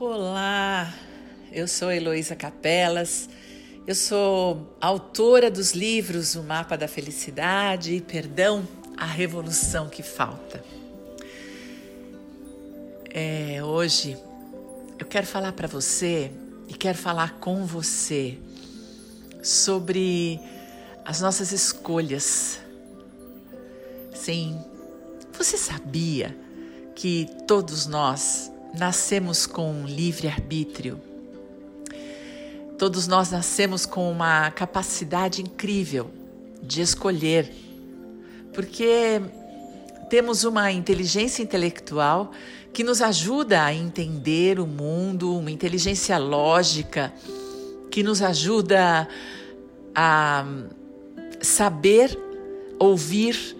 Olá, eu sou Heloísa Capelas, eu sou autora dos livros O Mapa da Felicidade e Perdão, a Revolução que Falta. É, hoje eu quero falar para você e quero falar com você sobre as nossas escolhas. Sim, você sabia que todos nós nascemos com livre-arbítrio. Todos nós nascemos com uma capacidade incrível de escolher, porque temos uma inteligência intelectual que nos ajuda a entender o mundo, uma inteligência lógica que nos ajuda a saber, ouvir,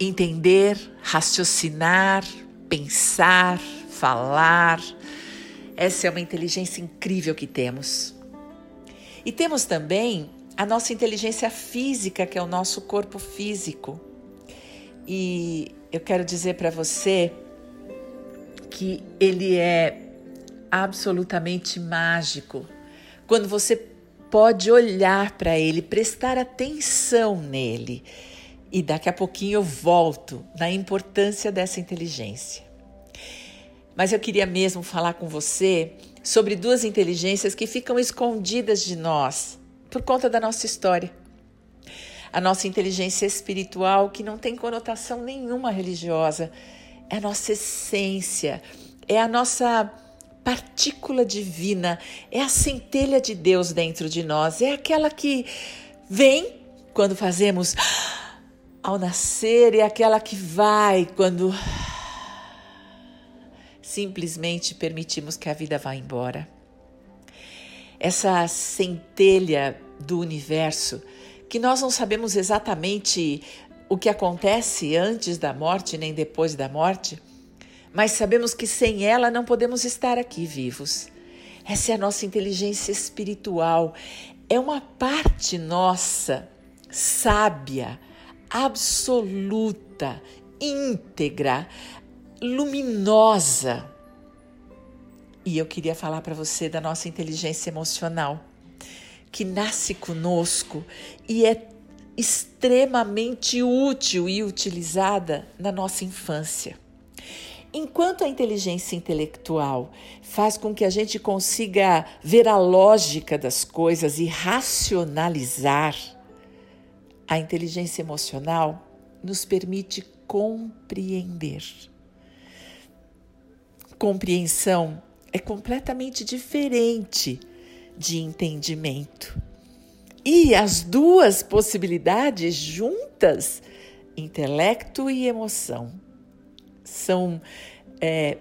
entender, raciocinar, pensar, falar. Essa é uma inteligência incrível que temos. E temos também a nossa inteligência física, que é o nosso corpo físico. E eu quero dizer para você que ele é absolutamente mágico. Quando você pode olhar para ele, prestar atenção nele. E daqui a pouquinho eu volto na importância dessa inteligência. Mas eu queria mesmo falar com você sobre duas inteligências que ficam escondidas de nós por conta da nossa história. A nossa inteligência espiritual, que não tem conotação nenhuma religiosa, é a nossa essência, é a nossa partícula divina, é a centelha de Deus dentro de nós, é aquela que vem quando fazemos ao nascer, é aquela que vai quando simplesmente permitimos que a vida vá embora. Essa centelha do universo, que nós não sabemos exatamente o que acontece antes da morte nem depois da morte, mas sabemos que sem ela não podemos estar aqui vivos. Essa é a nossa inteligência espiritual, é uma parte nossa, sábia, absoluta, íntegra, luminosa. E eu queria falar para você da nossa inteligência emocional, que nasce conosco e é extremamente útil e utilizada na nossa infância. Enquanto a inteligência intelectual faz com que a gente consiga ver a lógica das coisas e racionalizar, a inteligência emocional nos permite compreender compreensão é completamente diferente de entendimento. E as duas possibilidades juntas, intelecto e emoção, são é,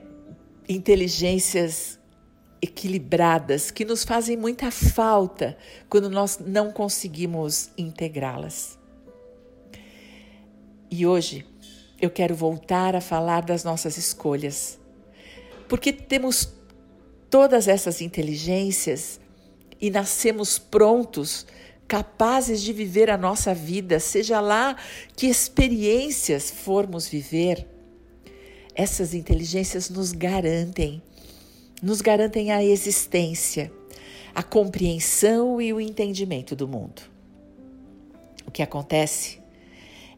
inteligências equilibradas que nos fazem muita falta quando nós não conseguimos integrá-las. E hoje eu quero voltar a falar das nossas escolhas porque temos todas essas inteligências e nascemos prontos, capazes de viver a nossa vida, seja lá que experiências formos viver. Essas inteligências nos garantem, nos garantem a existência, a compreensão e o entendimento do mundo. O que acontece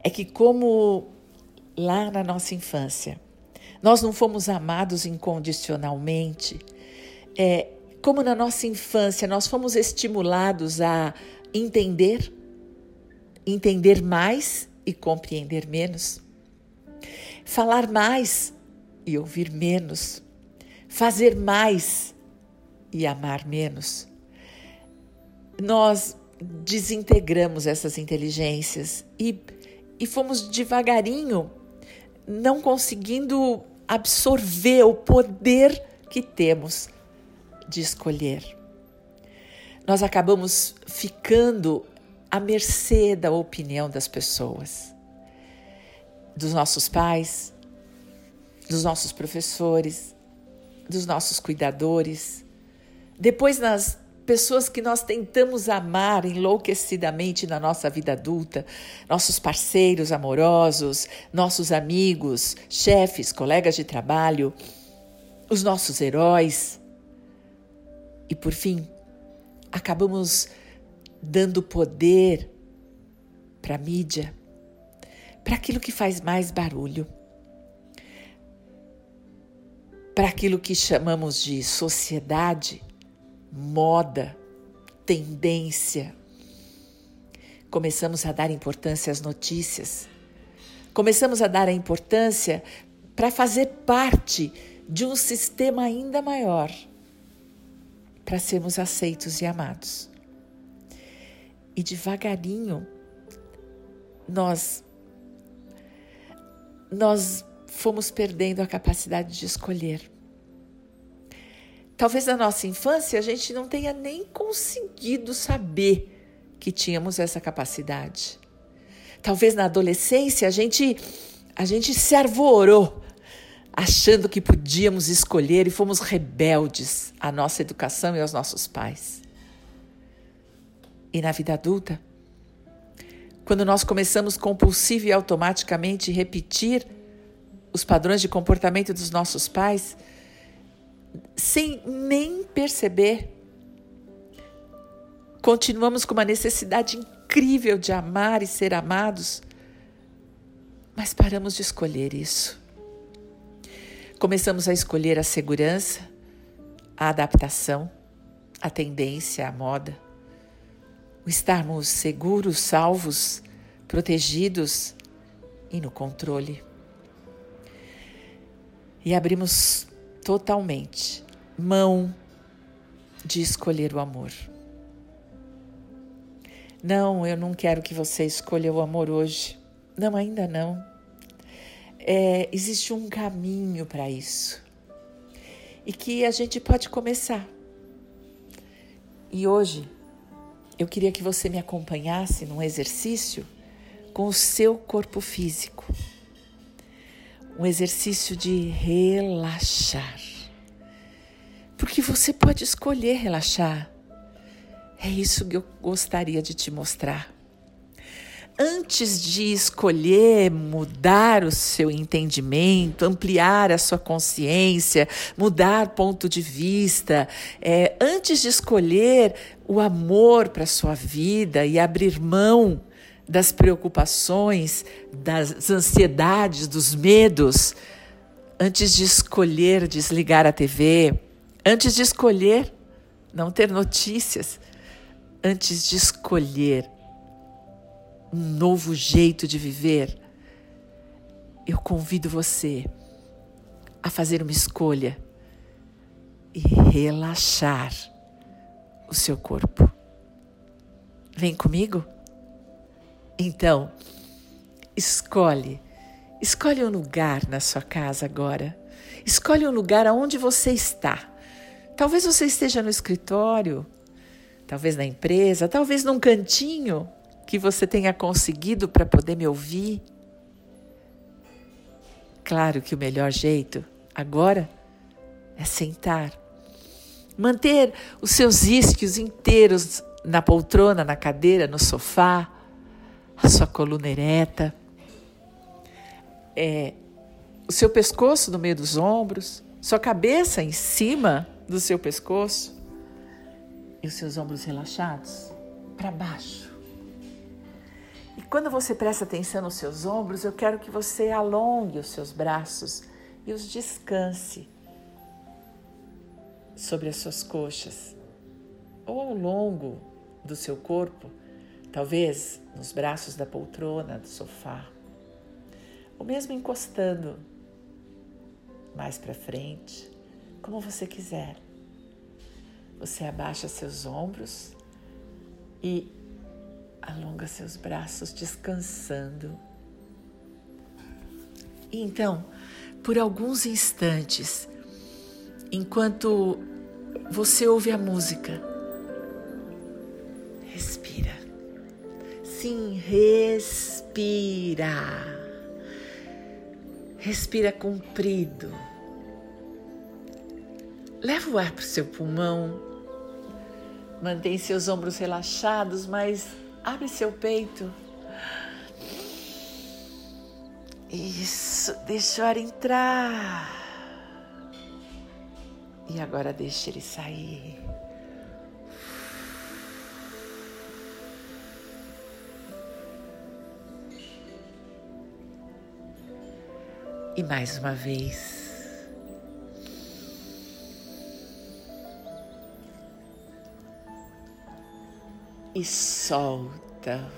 é que, como lá na nossa infância, nós não fomos amados incondicionalmente. É, como na nossa infância, nós fomos estimulados a entender, entender mais e compreender menos, falar mais e ouvir menos, fazer mais e amar menos. Nós desintegramos essas inteligências e, e fomos devagarinho não conseguindo absorver o poder que temos de escolher. Nós acabamos ficando à mercê da opinião das pessoas, dos nossos pais, dos nossos professores, dos nossos cuidadores. Depois, nas pessoas que nós tentamos amar enlouquecidamente na nossa vida adulta, nossos parceiros amorosos, nossos amigos, chefes, colegas de trabalho, os nossos heróis. E por fim, acabamos dando poder para a mídia, para aquilo que faz mais barulho, para aquilo que chamamos de sociedade, moda, tendência. Começamos a dar importância às notícias, começamos a dar a importância para fazer parte de um sistema ainda maior, para sermos aceitos e amados. E devagarinho, nós nós fomos perdendo a capacidade de escolher. Talvez na nossa infância a gente não tenha nem conseguido saber que tínhamos essa capacidade. Talvez na adolescência a gente a gente se arvorou achando que podíamos escolher e fomos rebeldes à nossa educação e aos nossos pais. E na vida adulta, quando nós começamos compulsivo e automaticamente repetir os padrões de comportamento dos nossos pais, sem nem perceber, continuamos com uma necessidade incrível de amar e ser amados, mas paramos de escolher isso. Começamos a escolher a segurança, a adaptação, a tendência, a moda o estarmos seguros, salvos, protegidos e no controle. E abrimos totalmente mão de escolher o amor. Não, eu não quero que você escolha o amor hoje. Não, ainda não. É, existe um caminho para isso. E que a gente pode começar. E hoje eu queria que você me acompanhasse num exercício com o seu corpo físico. Um exercício de relaxar. Porque você pode escolher relaxar. É isso que eu gostaria de te mostrar antes de escolher mudar o seu entendimento, ampliar a sua consciência, mudar ponto de vista, é, antes de escolher o amor para a sua vida e abrir mão das preocupações, das ansiedades, dos medos, antes de escolher desligar a TV, antes de escolher não ter notícias, antes de escolher um novo jeito de viver, eu convido você a fazer uma escolha e relaxar o seu corpo. Vem comigo? Então, escolhe. Escolhe um lugar na sua casa agora. Escolhe um lugar aonde você está. Talvez você esteja no escritório, talvez na empresa, talvez num cantinho que você tenha conseguido para poder me ouvir. Claro que o melhor jeito agora é sentar. Manter os seus isquios inteiros na poltrona, na cadeira, no sofá, a sua coluna ereta, é, o seu pescoço no meio dos ombros, sua cabeça em cima do seu pescoço e os seus ombros relaxados para baixo. E quando você presta atenção nos seus ombros, eu quero que você alongue os seus braços e os descanse sobre as suas coxas ou ao longo do seu corpo, talvez nos braços da poltrona, do sofá, ou mesmo encostando mais para frente, como você quiser. Você abaixa seus ombros e Alonga seus braços descansando. E então, por alguns instantes, enquanto você ouve a música, Sim, respira. Respira comprido. Leva o ar para o seu pulmão. Mantém seus ombros relaxados, mas Abre seu peito. Isso, deixa o ar entrar. E agora deixa ele sair. E mais uma vez. E solta.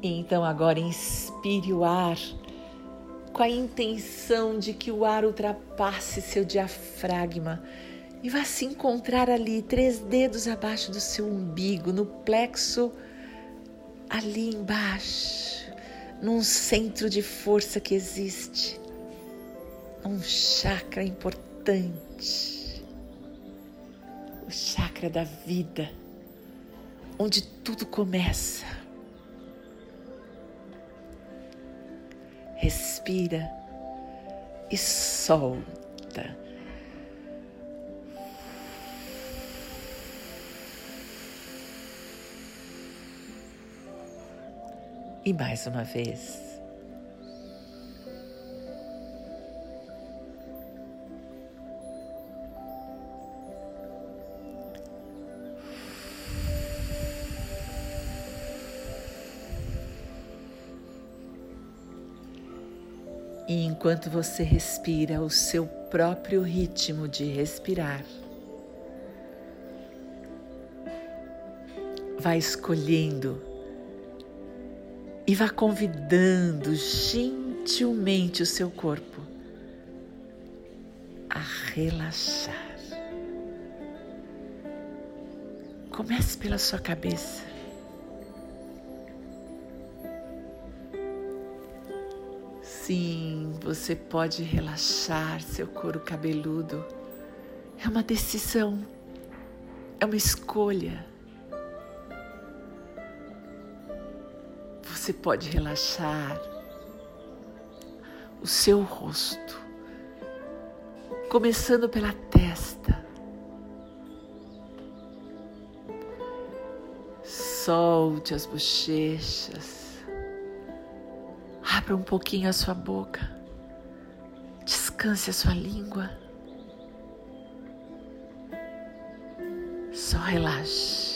Então agora inspire o ar com a intenção de que o ar ultrapasse seu diafragma e vá se encontrar ali, três dedos abaixo do seu umbigo, no plexo, ali embaixo, num centro de força que existe, um chakra importante, o chakra da vida, onde tudo começa. respira e solta. E mais uma vez. E enquanto você respira o seu próprio ritmo de respirar, vá escolhendo e vá convidando gentilmente o seu corpo a relaxar. Comece pela sua cabeça. Sim, você pode relaxar seu couro cabeludo. É uma decisão, é uma escolha. Você pode relaxar o seu rosto, começando pela testa. Solte as bochechas. Abra um pouquinho a sua boca. Descanse a sua língua. Só relaxe.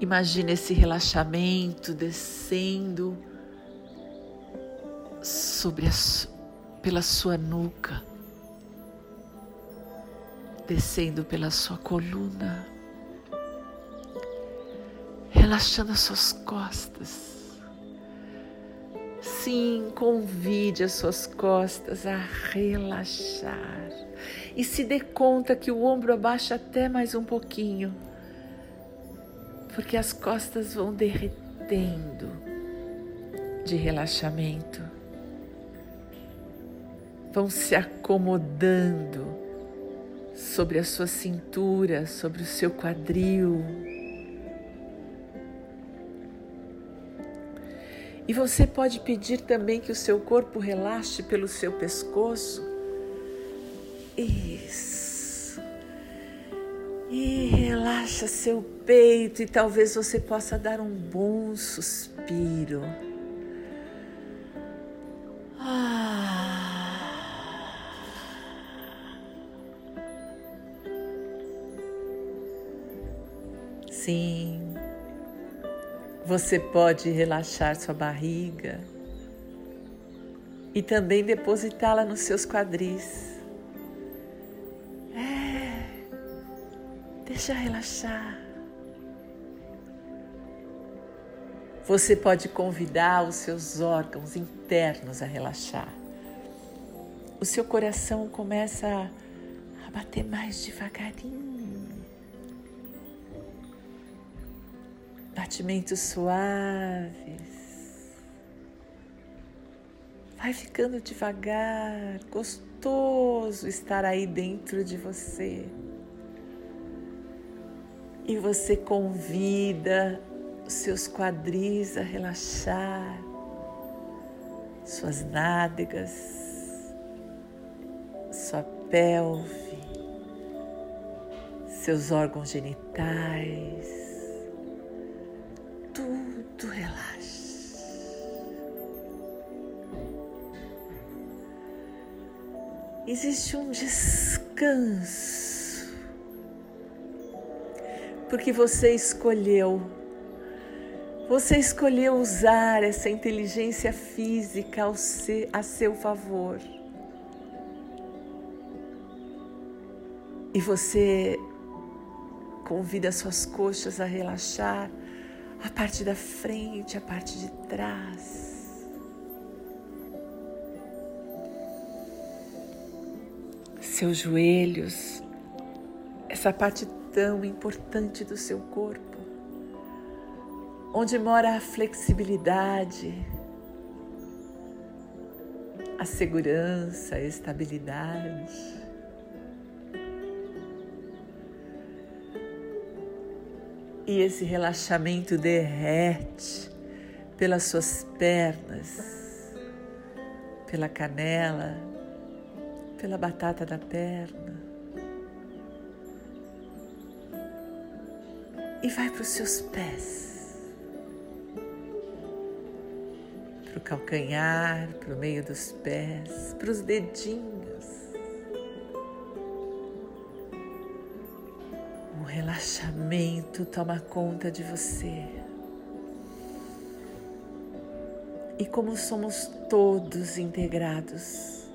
Imagine esse relaxamento descendo sobre a, pela sua nuca, descendo pela sua coluna relaxando as suas costas. Sim, convide as suas costas a relaxar e se dê conta que o ombro abaixa até mais um pouquinho, porque as costas vão derretendo de relaxamento, vão se acomodando sobre a sua cintura, sobre o seu quadril E você pode pedir também que o seu corpo relaxe pelo seu pescoço. Isso. E relaxa seu peito e talvez você possa dar um bom suspiro. Ah. Sim. Você pode relaxar sua barriga e também depositá-la nos seus quadris. Deixa relaxar. Você pode convidar os seus órgãos internos a relaxar. O seu coração começa a bater mais devagarinho. batimentos suaves. Vai ficando devagar, gostoso estar aí dentro de você. E você convida os seus quadris a relaxar, suas nádegas, sua pelve, seus órgãos genitais tudo relaxa. Existe um descanso porque você escolheu. Você escolheu usar essa inteligência física a seu favor. E você convida suas coxas a relaxar, a parte da frente, a parte de trás. Seus joelhos, essa parte tão importante do seu corpo, onde mora a flexibilidade, a segurança, a estabilidade. E esse relaxamento derrete pelas suas pernas, pela canela, pela batata da perna. E vai para os seus pés, para o calcanhar, para o meio dos pés, para os dedinhos. Um relaxamento toma conta de você. E como somos todos integrados,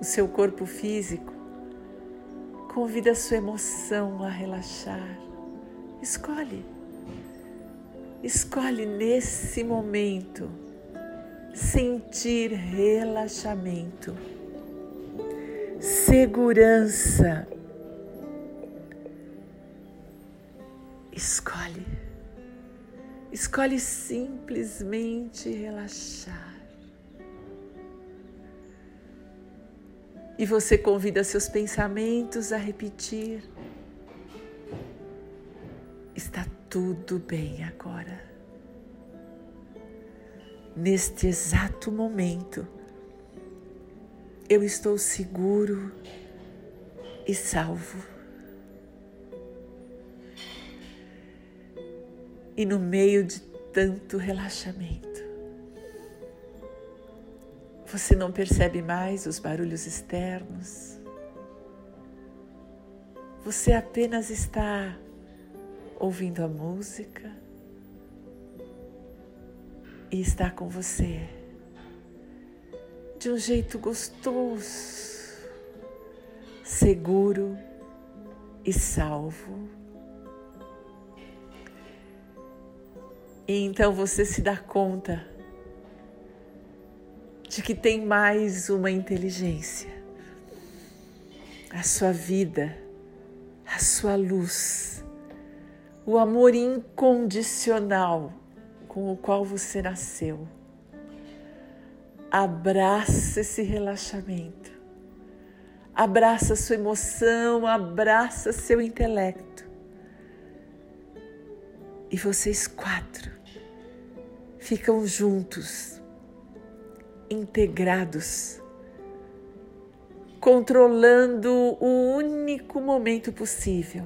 o seu corpo físico Convida a sua emoção a relaxar. Escolhe. Escolhe nesse momento sentir relaxamento, segurança. Escolhe. Escolhe simplesmente relaxar. E você convida seus pensamentos a repetir: Está tudo bem agora. Neste exato momento, eu estou seguro e salvo. E no meio de tanto relaxamento, você não percebe mais os barulhos externos. Você apenas está ouvindo a música e está com você de um jeito gostoso, seguro e salvo. E então você se dá conta de que tem mais uma inteligência. A sua vida, a sua luz, o amor incondicional com o qual você nasceu. Abraça esse relaxamento. Abraça sua emoção, abraça seu intelecto. E vocês quatro ficam juntos integrados, controlando o único momento possível.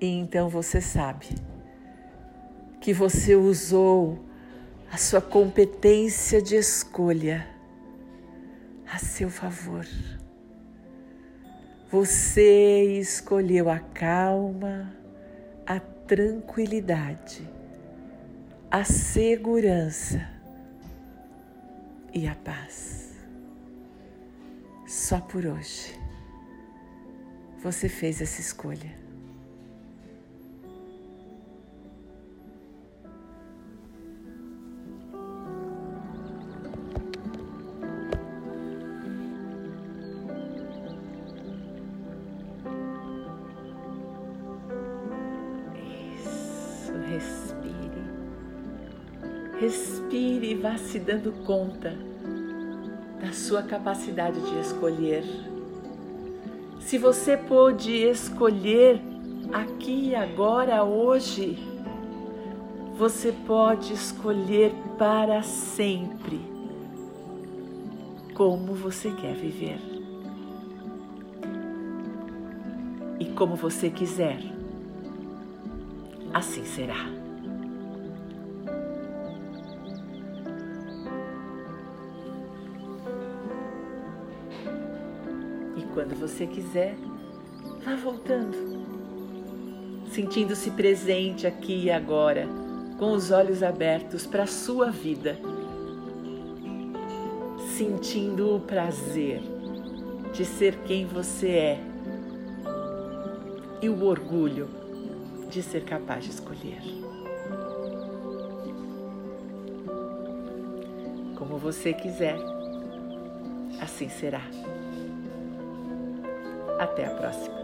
E então você sabe que você usou a sua competência de escolha a seu favor. Você escolheu a calma, a tranquilidade, a segurança e a paz. Só por hoje você fez essa escolha. Se dando conta da sua capacidade de escolher. Se você pôde escolher aqui, agora, hoje, você pode escolher para sempre como você quer viver. E como você quiser, assim será. Quando você quiser, vá voltando, sentindo-se presente aqui e agora, com os olhos abertos para a sua vida, sentindo o prazer de ser quem você é e o orgulho de ser capaz de escolher. Como você quiser, assim será. Até a próxima.